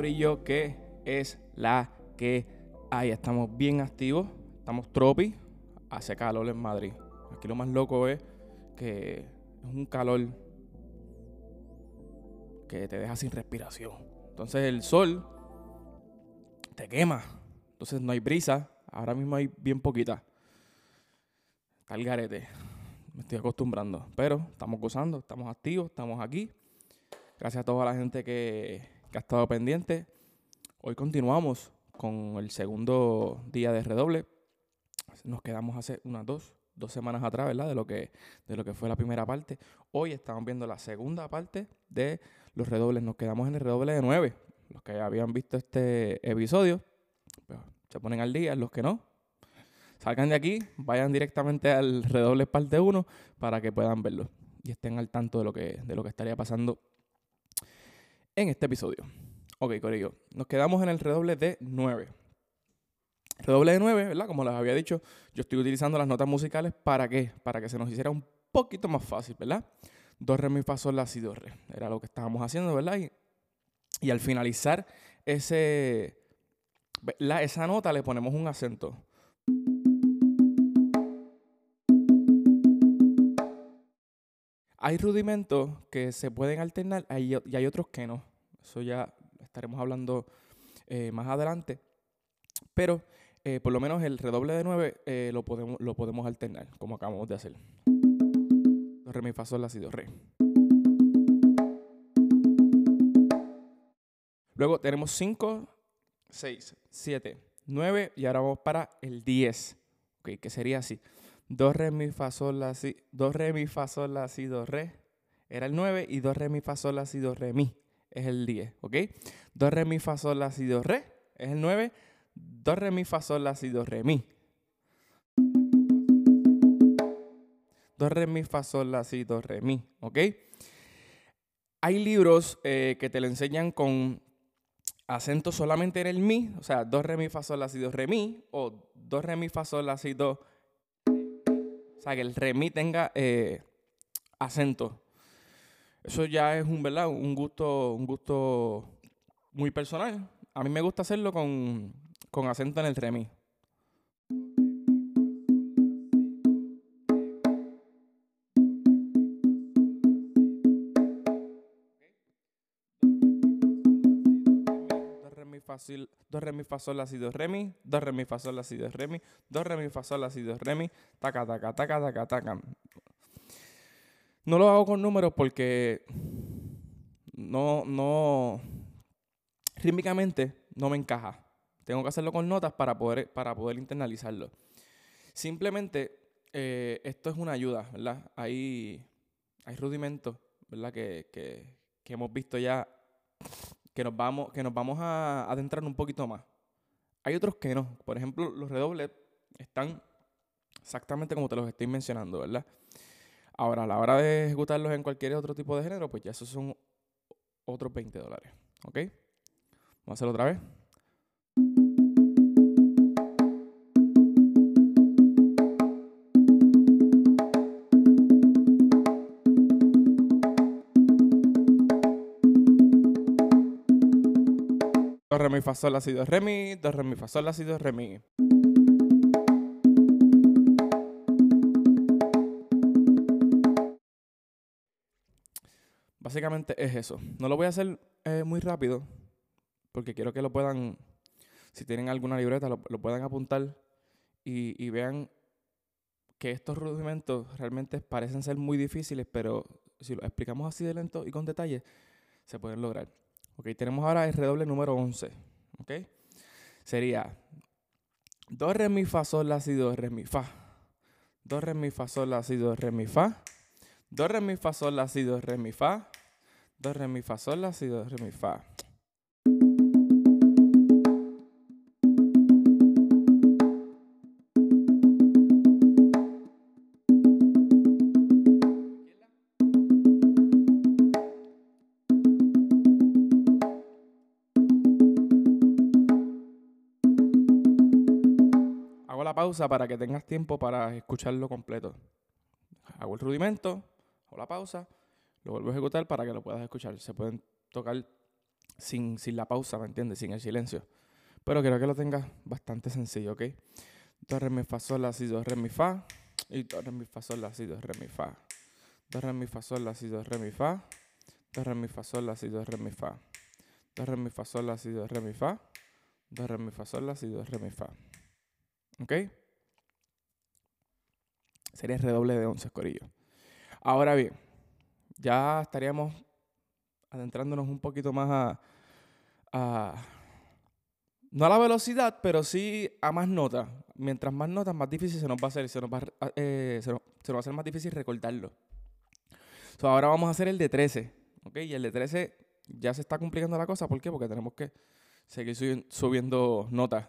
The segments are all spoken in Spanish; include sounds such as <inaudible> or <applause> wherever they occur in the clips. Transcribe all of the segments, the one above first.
Que es la que hay. Estamos bien activos, estamos tropi, hace calor en Madrid. Aquí lo más loco es que es un calor que te deja sin respiración. Entonces el sol te quema. Entonces no hay brisa. Ahora mismo hay bien poquita. Está el garete. Me estoy acostumbrando. Pero estamos gozando, estamos activos, estamos aquí. Gracias a toda la gente que, que ha estado pendiente. Hoy continuamos con el segundo día de redoble. Nos quedamos hace unas dos, dos semanas atrás, ¿verdad? De lo, que, de lo que fue la primera parte. Hoy estamos viendo la segunda parte de los redobles. Nos quedamos en el redoble de 9. Los que habían visto este episodio, pues, se ponen al día. Los que no, salgan de aquí, vayan directamente al redoble parte 1 para que puedan verlo y estén al tanto de lo que, de lo que estaría pasando en este episodio. Ok, Corillo, nos quedamos en el redoble de 9. Redoble de 9, ¿verdad? Como les había dicho, yo estoy utilizando las notas musicales para qué? Para que se nos hiciera un poquito más fácil, ¿verdad? Do, re, mi, fa, sol, la, si, do, re. Era lo que estábamos haciendo, ¿verdad? Y, al finalizar ese, la, esa nota le ponemos un acento. Hay rudimentos que se pueden alternar y hay otros que no. Eso ya estaremos hablando eh, más adelante. Pero eh, por lo menos el redoble de 9 eh, lo, podemos, lo podemos alternar, como acabamos de hacer. Re, mi, fa, sol, la, si, do, re. Luego tenemos 5, 6, 7, 9 y ahora vamos para el 10, okay, que sería así. Do, re, mi, fa, sol, la, si, re, fa, sol, la, si, do, re. Era el 9 y do, re, mi, fa, sol, la, si, do, re, mi. Es el 10, ¿ok? Do, re, mi, fa, sol, la, si, do, re. Es el 9. Do, re, mi, fa, sol, la, si, do, re, mi. Do, re, mi, fa, sol, la, si, do, re, mi, ¿ok? Hay libros eh, que te lo enseñan con acento solamente en el mi, o sea, do, re, mi, fa, sol, la, si, do, re, mi, o do, re, mi, fa, sol, la, si, do, o sea, que el re, mi tenga eh, acento. Eso ya es un, ¿verdad? Un gusto, un gusto muy personal. A mí me gusta hacerlo con, con acento en el re, mi. Do, re, mi, fa, la, si, do, re, mi. Do, re, mi, fa, la, si, do, re, mi. Do, re, mi, fa, la, si, do, re. Taca, taca, taca, taca, taca. No lo hago con números porque no, no, rítmicamente no me encaja. Tengo que hacerlo con notas para poder, para poder internalizarlo. Simplemente, eh, esto es una ayuda, ¿verdad? Hay, hay rudimentos, ¿verdad? Que, que, que, hemos visto ya que nos vamos, que nos vamos a adentrar un poquito más. Hay otros que no. Por ejemplo, los redobles están exactamente como te los estoy mencionando, ¿verdad? Ahora, a la hora de ejecutarlos en cualquier otro tipo de género, pues ya esos son otros 20 dólares. ¿Ok? Vamos a hacerlo otra vez. Re, mi, fa, sol, la, si, re, mi. Re, mi, re, mi. Básicamente es eso. No lo voy a hacer eh, muy rápido porque quiero que lo puedan, si tienen alguna libreta, lo, puedan apuntar y, y, vean que estos rudimentos realmente parecen ser muy difíciles, pero si lo explicamos así de lento y con detalle, se pueden lograr. Ok, tenemos ahora el redoble número 11. Ok, sería Do, re, mi, fa, sol, la, si, do, re, mi, fa. Do, re, mi, fa, sol, la, si, do, re, mi, fa. Do, re, mi, fa, sol, la, si, do, re, mi, fa. Do, re, mi, fa, sol, la, si, do, re, mi, fa. Pausa para que tengas tiempo para escucharlo completo. Hago el rudimento, hago la pausa, lo vuelvo a ejecutar para que lo puedas escuchar. Se pueden tocar sin, sin la pausa, ¿me entiendes? Sin el silencio. Pero quiero que lo tengas bastante sencillo, ¿ok? Do, re, mi, fa, sol, la, si, do, re, mi, fa. Y do, re, mi, fa, sol, la, si, do, re, mi, fa. Do, re, mi, fa, sol, la, si, do, re, mi, fa. Do, re, mi, fa, sol, la, si, do, re, mi, fa. Do, re, mi, fa, sol, la, si, do, re, mi, fa. Do, re, mi, fa, sol, la, si, do, re, mi, fa. ¿Ok? Sería el redoble de 11, corillo. Ahora bien, ya estaríamos adentrándonos un poquito más a, no a la velocidad, pero sí a más notas. Mientras más notas, más difícil se nos va a hacer. Se nos va, a, eh, hacer más difícil recordarlo. So, ahora vamos a hacer el de 13. ¿ok? Y el de 13 ya se está complicando la cosa. ¿Por qué? Porque tenemos que seguir subi- subiendo notas.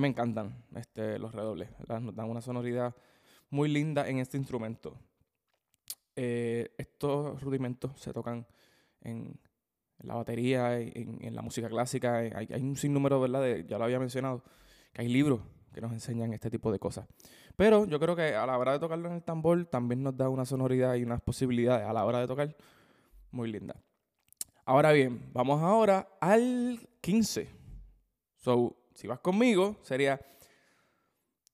mí me encantan este, los redobles. ¿verdad? Nos dan una sonoridad muy linda en este instrumento. Eh, estos rudimentos se tocan en, la batería, en, en la música clásica. en- hay, hay un sinnúmero, ¿verdad? De, ya lo había mencionado, que hay libros que nos enseñan este tipo de cosas. Pero yo creo que a la hora de tocarlo en el tambor también nos da una sonoridad y unas posibilidades a la hora de tocar muy linda. Ahora bien, vamos ahora al 15. So, si vas conmigo, sería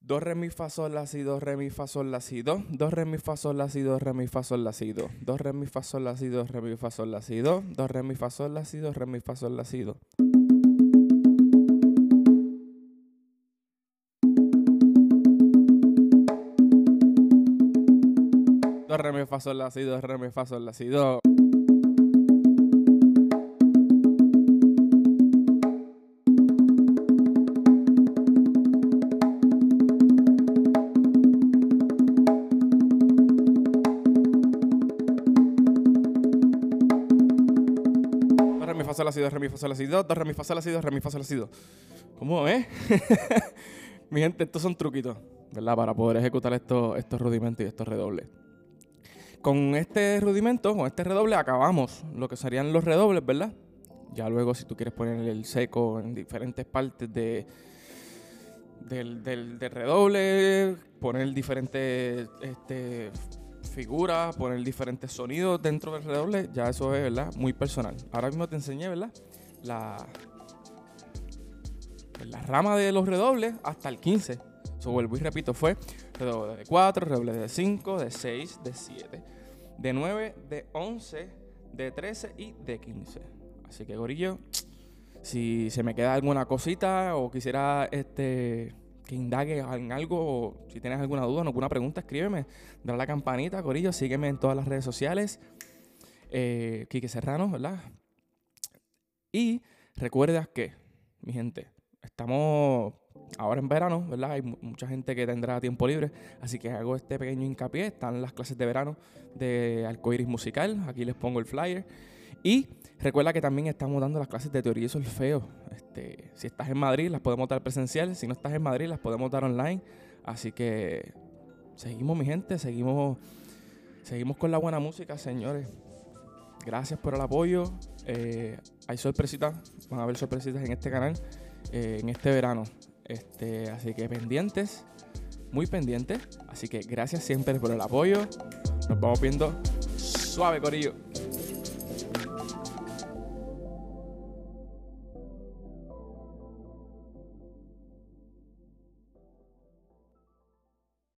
do, re, mi, fa, sol, la, si, do, re, mi, fa, sol, la, si, do. Do, re, mi, fa, sol, la, si, do, re, mi, fa, sol, la, si, do. Sol, la, si, sol, la, si, do. Do, re, sol, la, do, re, mi, fa, sol, la. Sol, la, si, do, re, mi, fa, sol, la, si, do. Do, re. ¿Cómo, eh? <laughs> Mi gente, estos son truquitos, ¿verdad? Para poder ejecutar estos, estos rudimentos y estos redobles. Con este rudimento, con este redoble, acabamos lo que serían los redobles, ¿verdad? Ya luego, si tú quieres poner el seco en diferentes partes de, del, del- del redoble, poner diferentes este, figuras, poner diferentes sonidos dentro del redoble, ya eso es, ¿verdad? Muy personal. Ahora mismo te enseñé, ¿verdad? La, la rama de los redobles hasta el 15. So, vuelvo y repito, fue redoble de 4, redoble de 5, de 6, de 7, de 9, de 11, de 13 y de 15. Así que, Gorillo, si se me queda alguna cosita o quisiera este, que indague en algo, si tienes alguna duda o alguna pregunta, escríbeme. Dale la campanita, Gorillo, sígueme en todas las redes sociales. Eh, Serrano, ¿verdad? Y recuerda que, mi gente, estamos ahora en verano, ¿verdad? Hay mu- mucha gente que tendrá tiempo libre, así que hago este pequeño hincapié. Están las clases de verano de Arcoiris Musical, aquí les pongo el flyer. Y recuerda que también estamos dando las clases de teoría y solfeo. Este, si estás en Madrid, las podemos dar presencial. Si no estás en Madrid, las podemos dar online. Así que seguimos, mi gente, seguimos, seguimos con la buena música, señores. Gracias por el apoyo. Eh, hay sorpresitas, van a haber sorpresitas en este canal eh, en este verano. Este, así que pendientes, muy pendientes. Así que gracias siempre por el apoyo. Nos vamos viendo suave, Corillo.